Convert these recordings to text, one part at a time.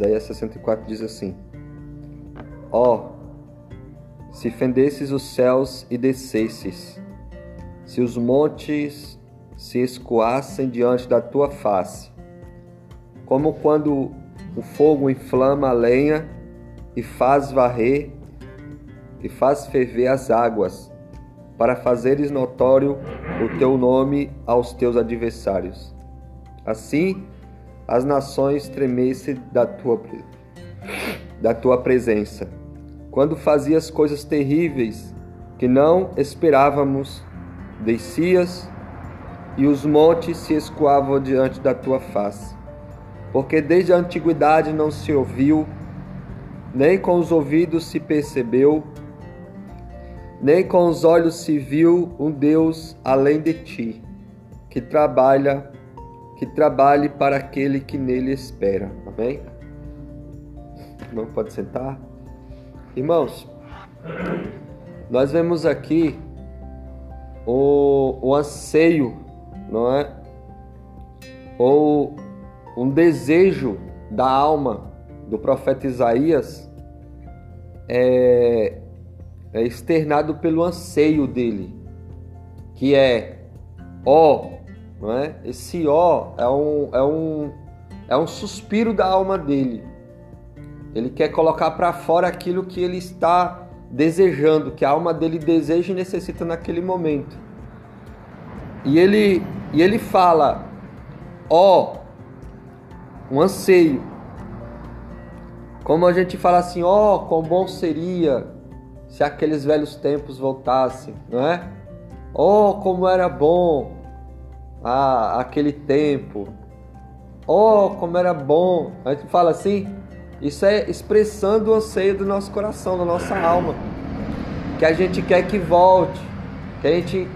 Isaías 64 diz assim: Ó, oh, se fendesses os céus e descesses, se os montes se escoassem diante da tua face, como quando o fogo inflama a lenha e faz varrer e faz ferver as águas, para fazeres notório o teu nome aos teus adversários. Assim, as nações tremessem da tua, da tua presença. Quando fazias coisas terríveis que não esperávamos, descias e os montes se escoavam diante da tua face. Porque desde a antiguidade não se ouviu, nem com os ouvidos se percebeu, nem com os olhos se viu um Deus além de ti, que trabalha, que trabalhe para aquele que nele espera. Amém? Irmão, pode sentar? Irmãos, nós vemos aqui o, o anseio, não é? Ou um desejo da alma do profeta Isaías é, é externado pelo anseio dele, que é ó, não é? Esse ó é um, é um, é um suspiro da alma dele. Ele quer colocar para fora aquilo que ele está desejando, que a alma dele deseja e necessita naquele momento. E ele, e ele fala: ó, um anseio. Como a gente fala assim, ó, quão bom seria se aqueles velhos tempos voltassem, não é? Oh, como era bom ah, aquele tempo. Oh, como era bom. A gente fala assim, isso é expressando o anseio do nosso coração, da nossa alma. Que a gente quer que volte, que a gente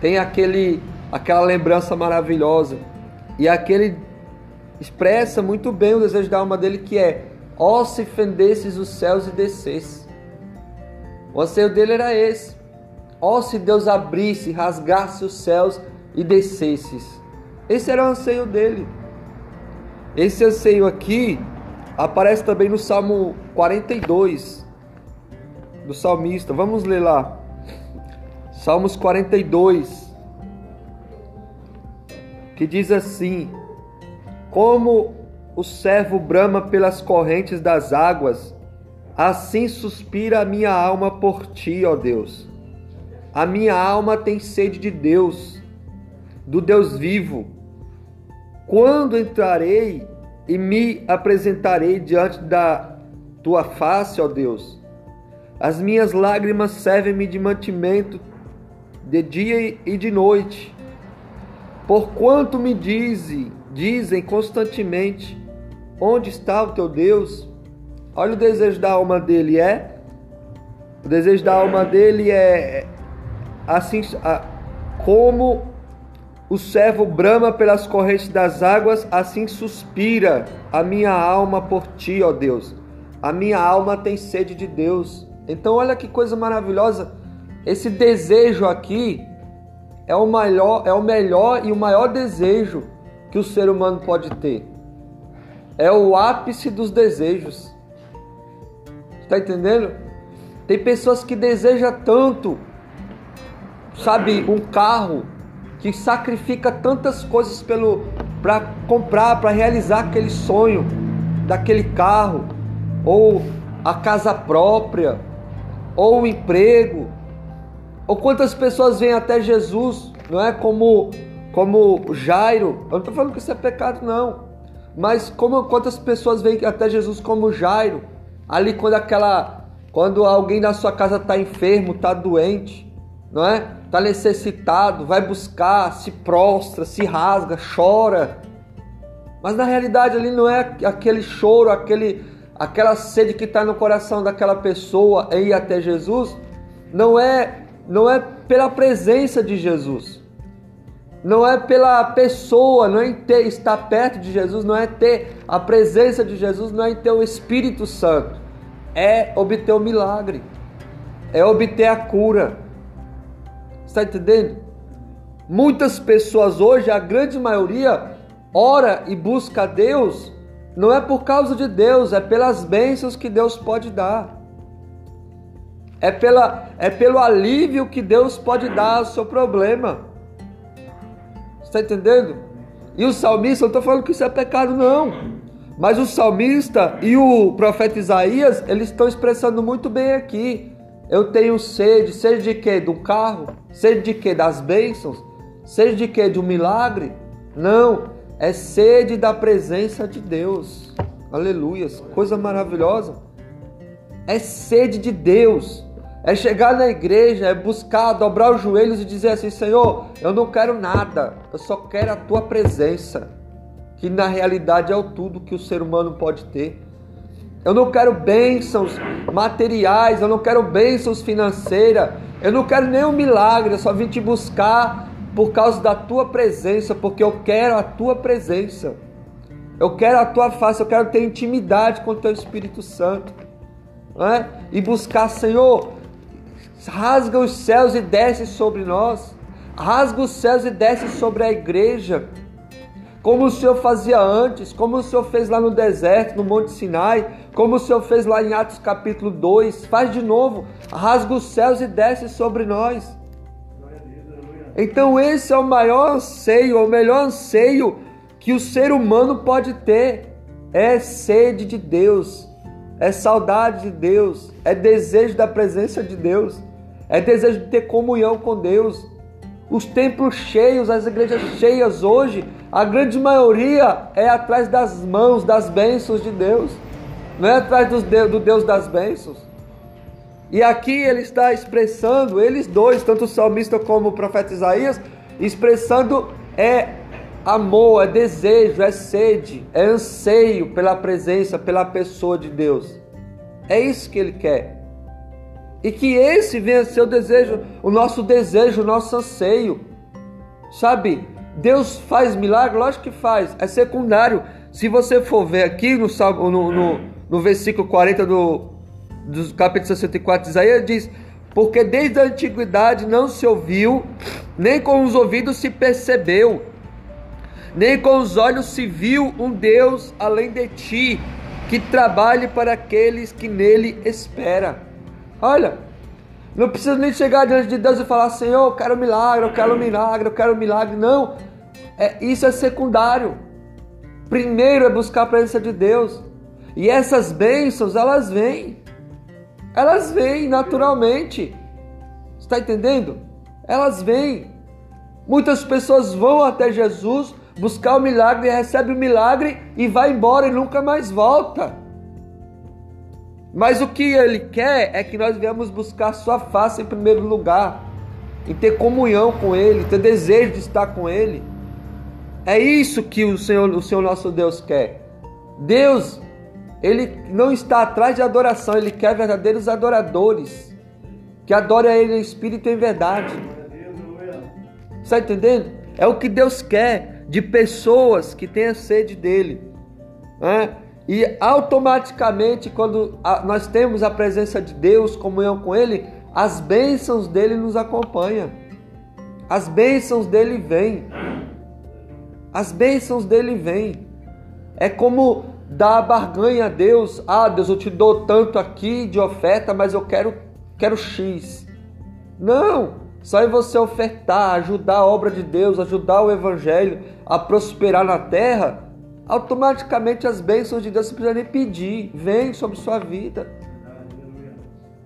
tem aquele, aquela lembrança maravilhosa. E aquele expressa muito bem o desejo da alma dele que é: ó, oh, se fendesses os céus e descesse. O anseio dele era esse. Ó, oh, se Deus abrisse, rasgasse os céus e descesses. Esse era o anseio dele. Esse anseio aqui aparece também no Salmo 42 do salmista. Vamos ler lá. Salmos 42 que diz assim: como o servo brama pelas correntes das águas, assim suspira a minha alma por ti, ó Deus. A minha alma tem sede de Deus, do Deus vivo. Quando entrarei e me apresentarei diante da tua face, ó Deus? As minhas lágrimas servem-me de mantimento de dia e de noite. Porquanto me dizem dizem constantemente: Onde está o teu Deus? Olha o desejo da alma dele é. O desejo da alma dele é assim como o servo brama pelas correntes das águas, assim suspira a minha alma por ti, ó Deus. A minha alma tem sede de Deus. Então olha que coisa maravilhosa. Esse desejo aqui é o melhor, é o melhor e o maior desejo que o ser humano pode ter. É o ápice dos desejos. Está entendendo? Tem pessoas que desejam tanto, sabe, um carro que sacrifica tantas coisas pelo para comprar, para realizar aquele sonho daquele carro, ou a casa própria, ou o emprego. Ou quantas pessoas vêm até Jesus, não é como como Jairo, eu não estou falando que isso é pecado, não. Mas como quantas pessoas vêm até Jesus como Jairo, ali quando aquela, quando alguém da sua casa está enfermo, está doente, não é? Está necessitado, vai buscar, se prostra, se rasga, chora. Mas na realidade ali não é aquele choro, aquele, aquela sede que está no coração daquela pessoa em ir até Jesus, não é, não é pela presença de Jesus não é pela pessoa, não é em ter, estar perto de Jesus, não é ter a presença de Jesus, não é em ter o Espírito Santo, é obter o milagre, é obter a cura. Está entendendo? Muitas pessoas hoje, a grande maioria, ora e busca a Deus Não é por causa de Deus, é pelas bênçãos que Deus pode dar. É, pela, é pelo alívio que Deus pode dar ao seu problema. Está entendendo? E o salmista, eu estou falando que isso é pecado, não. Mas o salmista e o profeta Isaías, eles estão expressando muito bem aqui. Eu tenho sede, sede de quê? Do carro? Sede de quê? Das bênçãos? Sede de quê? De um milagre? Não, é sede da presença de Deus. Aleluias, coisa maravilhosa. É sede de Deus. É chegar na igreja, é buscar, dobrar os joelhos e dizer assim: Senhor, eu não quero nada, eu só quero a tua presença, que na realidade é o tudo que o ser humano pode ter. Eu não quero bênçãos materiais, eu não quero bênçãos financeiras, eu não quero nenhum milagre, eu só vim te buscar por causa da tua presença, porque eu quero a tua presença. Eu quero a tua face, eu quero ter intimidade com o teu Espírito Santo. É? E buscar, Senhor, rasga os céus e desce sobre nós. Rasga os céus e desce sobre a igreja como o Senhor fazia antes, como o Senhor fez lá no deserto, no Monte Sinai, como o Senhor fez lá em Atos capítulo 2. Faz de novo, rasga os céus e desce sobre nós. Então, esse é o maior anseio, o melhor anseio que o ser humano pode ter: é sede de Deus, é saudade de Deus, é desejo da presença de Deus, é desejo de ter comunhão com Deus. Os templos cheios, as igrejas cheias hoje, a grande maioria é atrás das mãos, das bênçãos de Deus, não é atrás do Deus das bênçãos. E aqui ele está expressando, eles dois, tanto o salmista como o profeta Isaías, expressando é amor, é desejo, é sede, é anseio pela presença, pela pessoa de Deus. É isso que ele quer. E que esse venha ser o desejo, o nosso desejo, o nosso anseio. Sabe? Deus faz milagre? Lógico que faz, é secundário. Se você for ver aqui no, no, no, no versículo 40 do, do capítulo 64 de Isaías, diz: Porque desde a antiguidade não se ouviu, nem com os ouvidos se percebeu, nem com os olhos se viu um Deus além de ti, que trabalhe para aqueles que nele espera. Olha, não precisa nem chegar diante de Deus e falar, Senhor, eu quero um milagre, eu quero um milagre, eu quero um milagre. Não, é, isso é secundário. Primeiro é buscar a presença de Deus. E essas bênçãos, elas vêm. Elas vêm naturalmente. Está entendendo? Elas vêm. Muitas pessoas vão até Jesus buscar o milagre, recebe o milagre e vai embora e nunca mais volta. Mas o que ele quer é que nós viemos buscar sua face em primeiro lugar, e ter comunhão com ele, ter desejo de estar com ele. É isso que o Senhor, o Senhor nosso Deus quer. Deus, ele não está atrás de adoração, ele quer verdadeiros adoradores que adorem a ele em espírito e em verdade. Está entendendo? É o que Deus quer de pessoas que tenham sede dele. É? E automaticamente, quando nós temos a presença de Deus, comunhão com Ele, as bênçãos dele nos acompanham. As bênçãos dele vêm. As bênçãos dele vêm. É como dar a barganha a Deus. Ah, Deus, eu te dou tanto aqui de oferta, mas eu quero, quero X. Não! Só em você ofertar, ajudar a obra de Deus, ajudar o Evangelho a prosperar na terra, automaticamente as bênçãos de Deus você precisa nem pedir, vem sobre sua vida.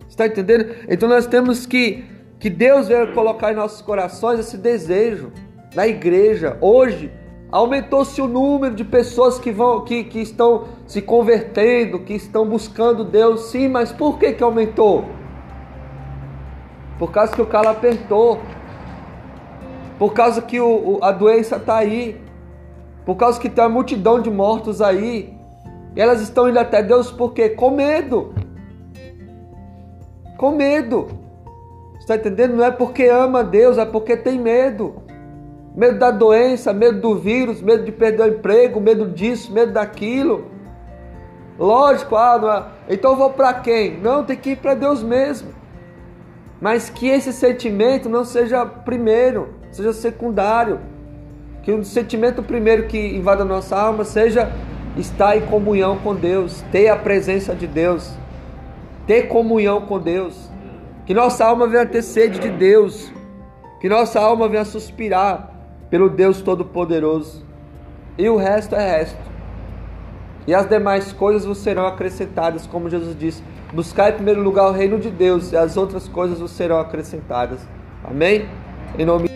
Está entendendo? Então nós temos que que Deus venha colocar em nossos corações esse desejo na igreja. Hoje aumentou-se o número de pessoas que vão que, que estão se convertendo, que estão buscando Deus. Sim, mas por que que aumentou? Por causa que o calo apertou. Por causa que o, a doença está aí por causa que tem uma multidão de mortos aí. E elas estão indo até Deus porque com medo. Com medo. Está entendendo? Não é porque ama Deus, é porque tem medo. Medo da doença, medo do vírus, medo de perder o emprego, medo disso, medo daquilo. Lógico, ah, é... então vou para quem? Não, tem que ir para Deus mesmo. Mas que esse sentimento não seja primeiro, seja secundário. Que o sentimento primeiro que invada a nossa alma seja estar em comunhão com Deus, ter a presença de Deus, ter comunhão com Deus. Que nossa alma venha ter sede de Deus, que nossa alma venha suspirar pelo Deus Todo-Poderoso. E o resto é resto. E as demais coisas vos serão acrescentadas, como Jesus disse. Buscar em primeiro lugar o reino de Deus, e as outras coisas vos serão acrescentadas. Amém? Em nome